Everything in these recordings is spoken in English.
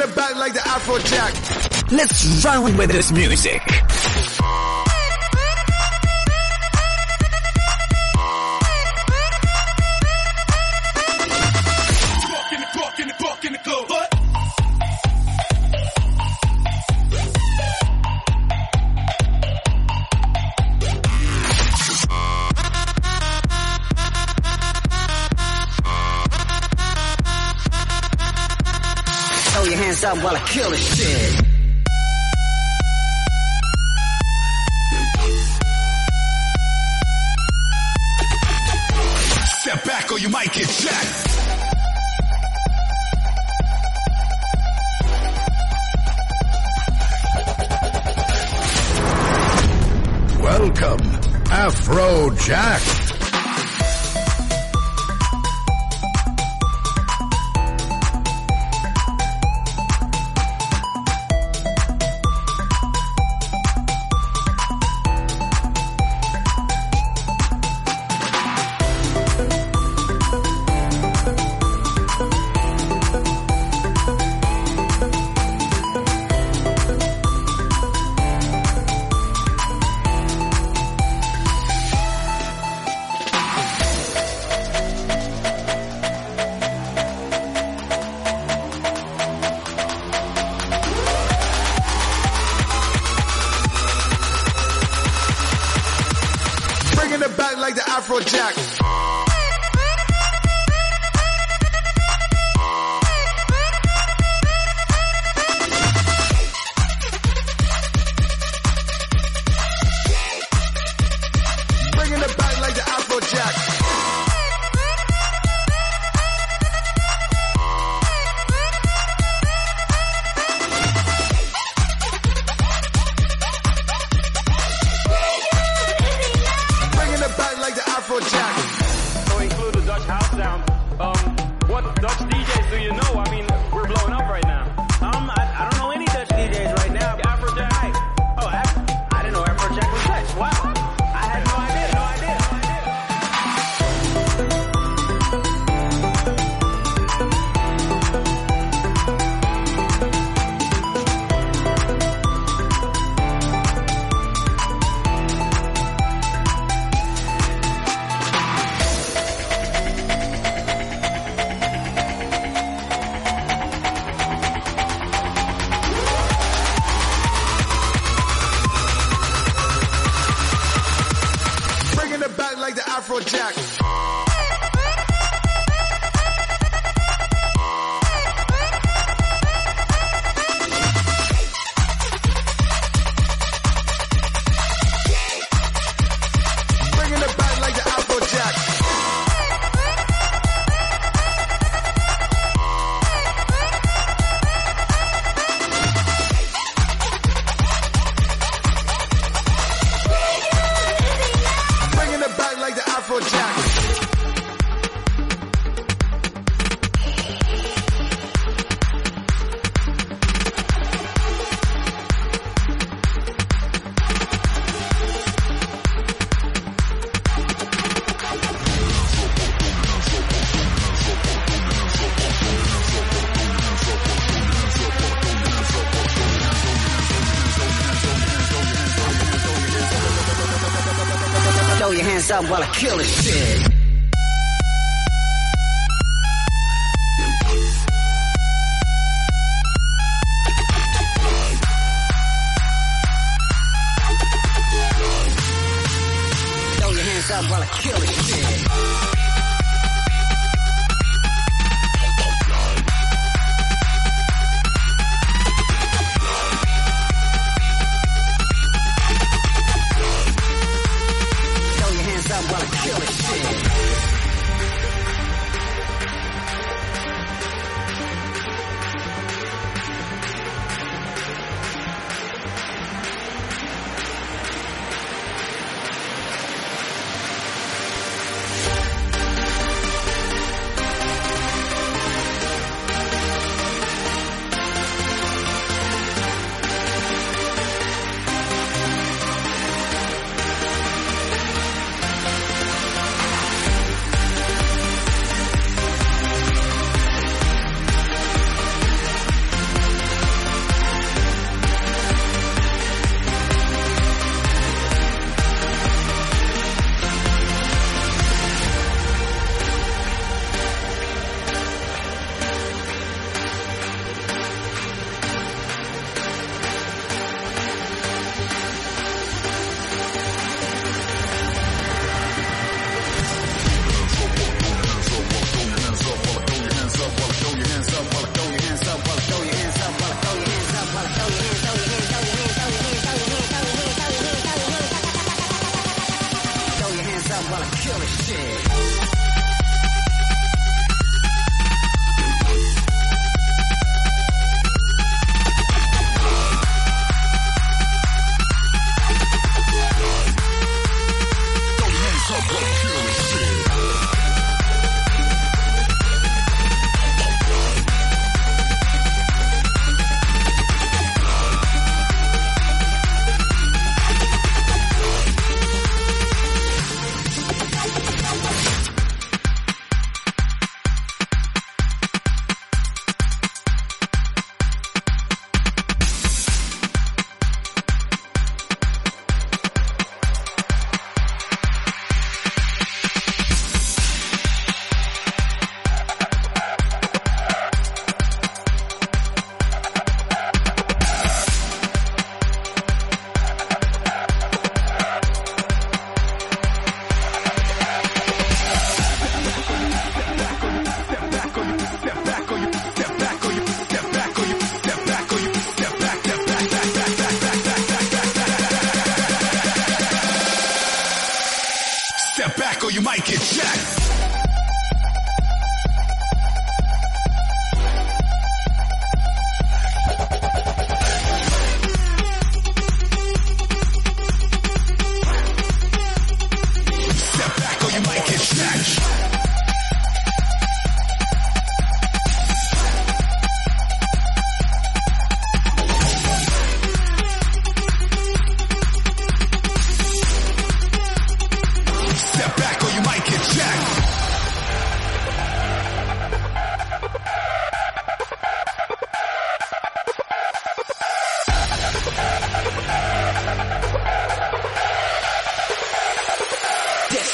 it back like the Afrojack. Let's run with this music. time while I kill this shit. Step back or you might get jacked. Welcome, Afrojack. Afrojack. your hands up while I kill this shit. Throw your hands up while I kill this shit. while I kill this shit.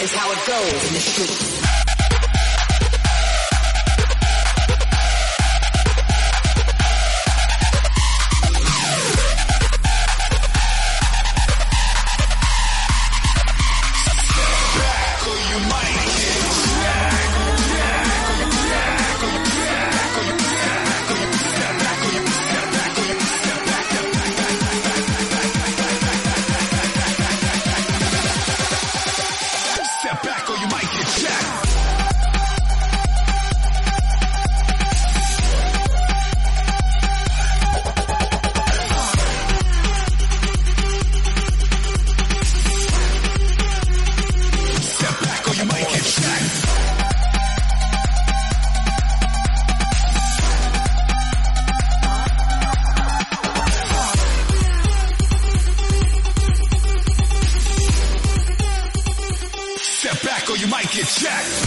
Is how it goes in the streets. Jacked.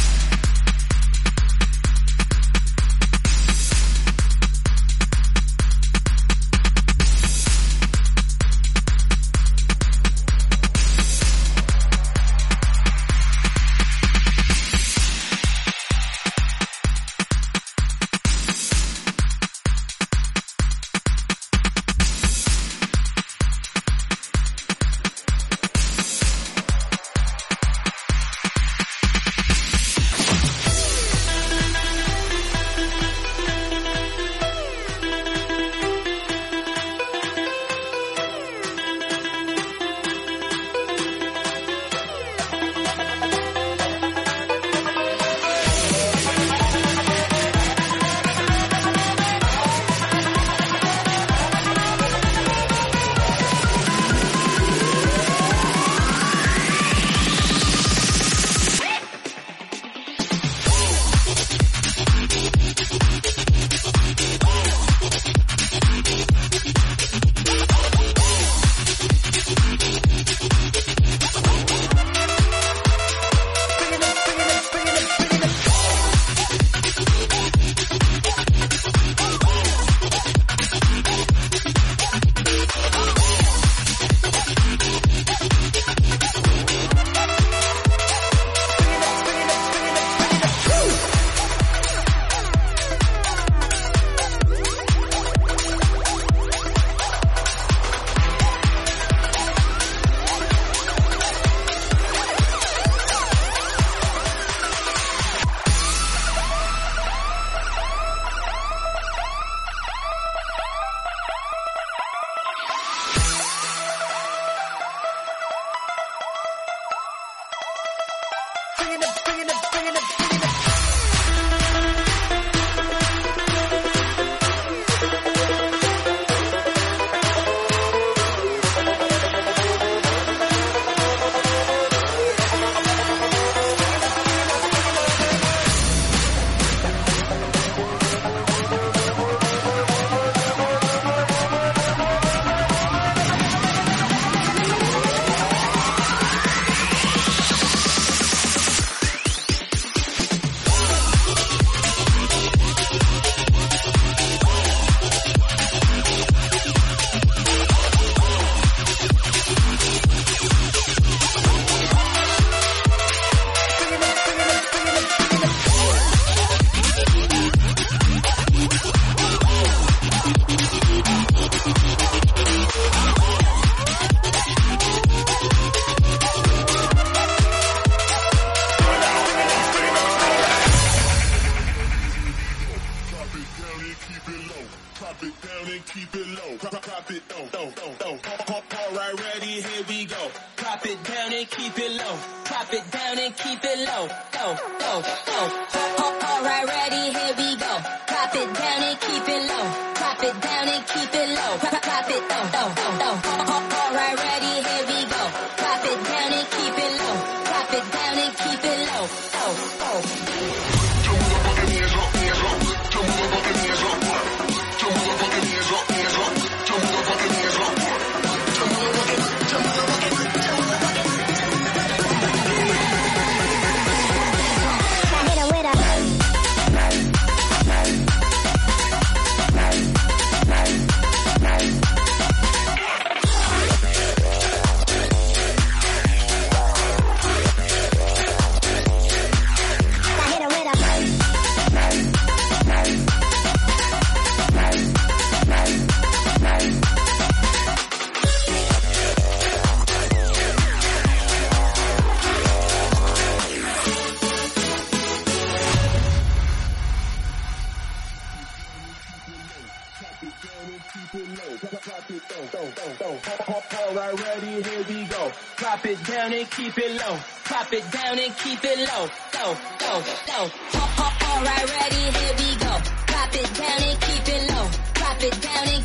Alright, ready, here we go. Drop it down and keep it low. Drop it down and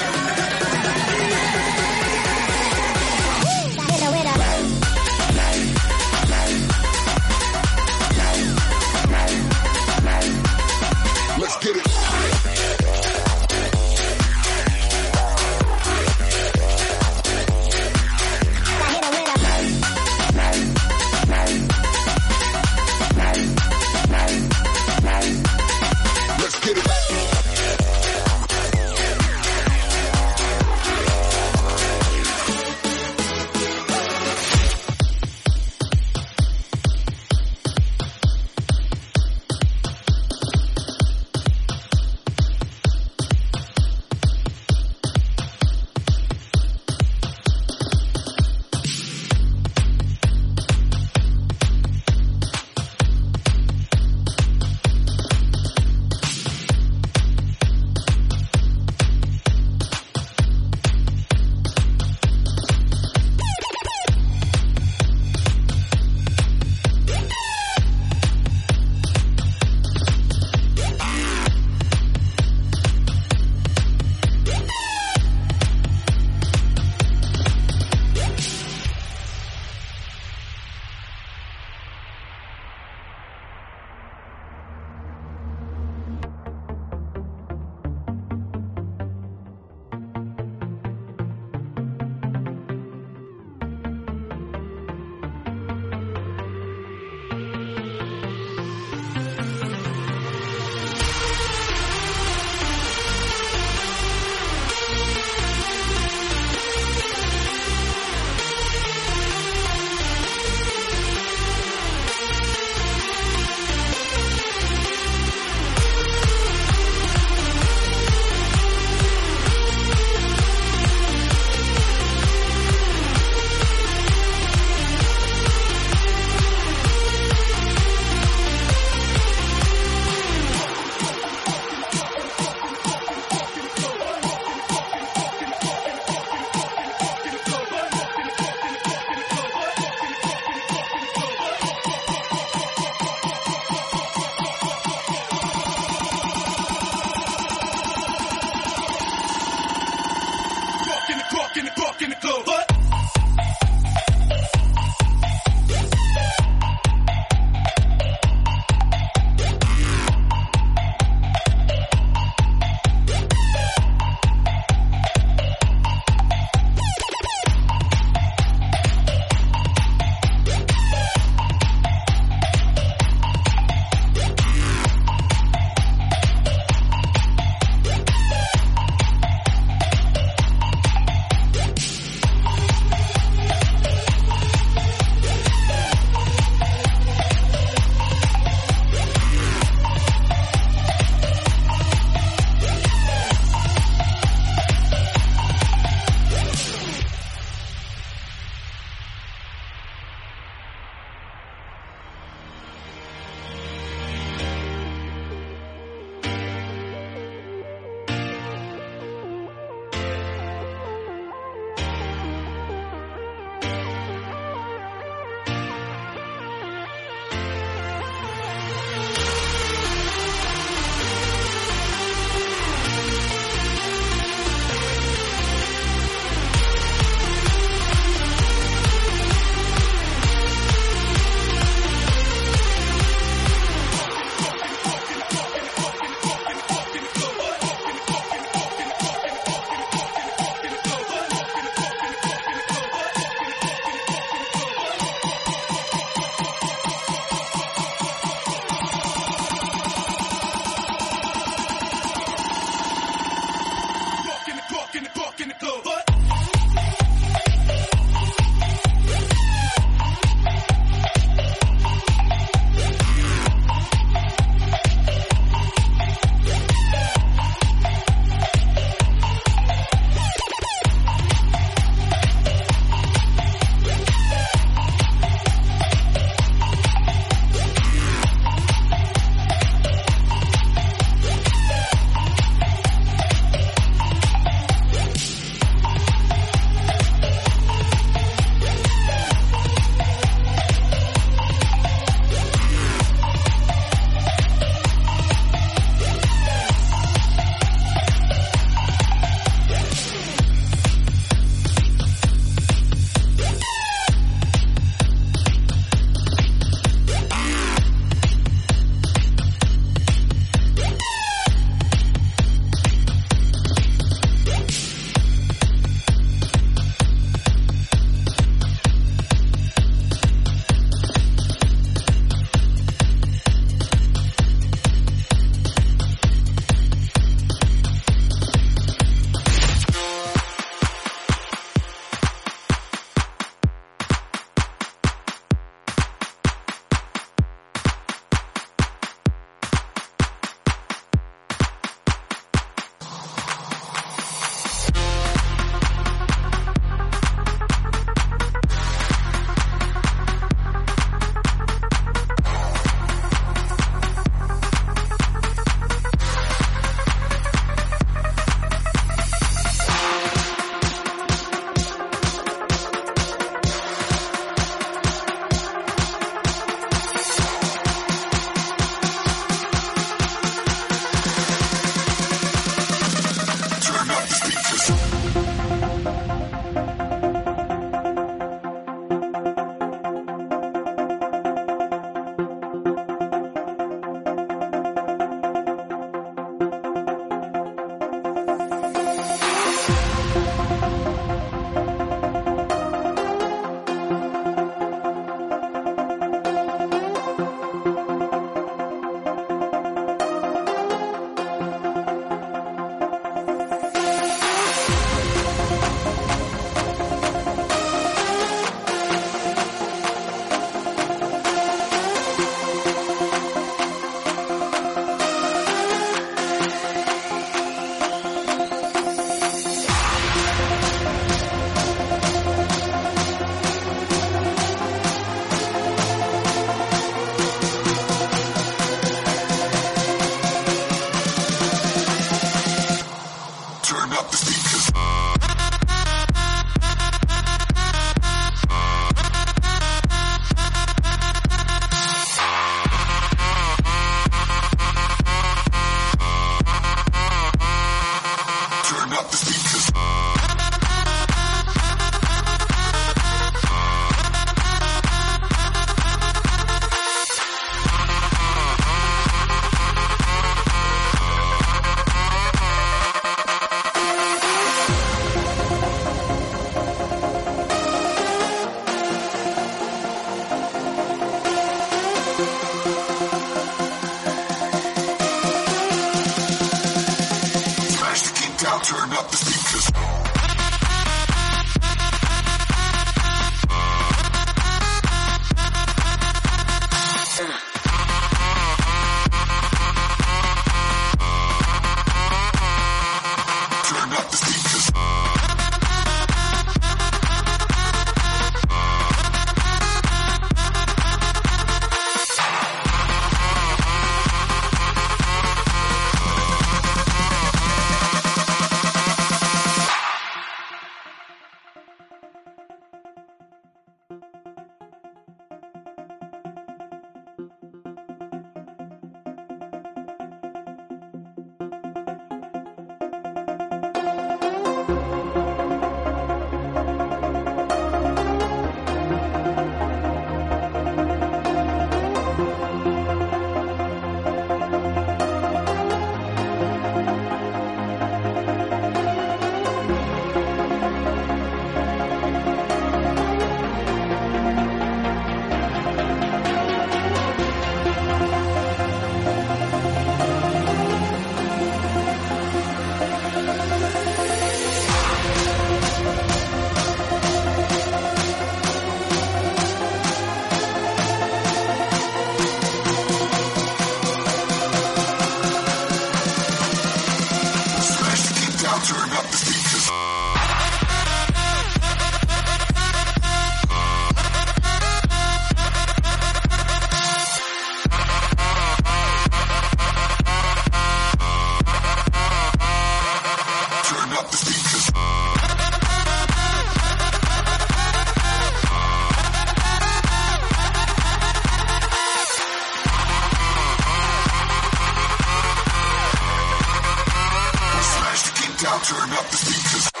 Now turn up the speakers.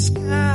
sky.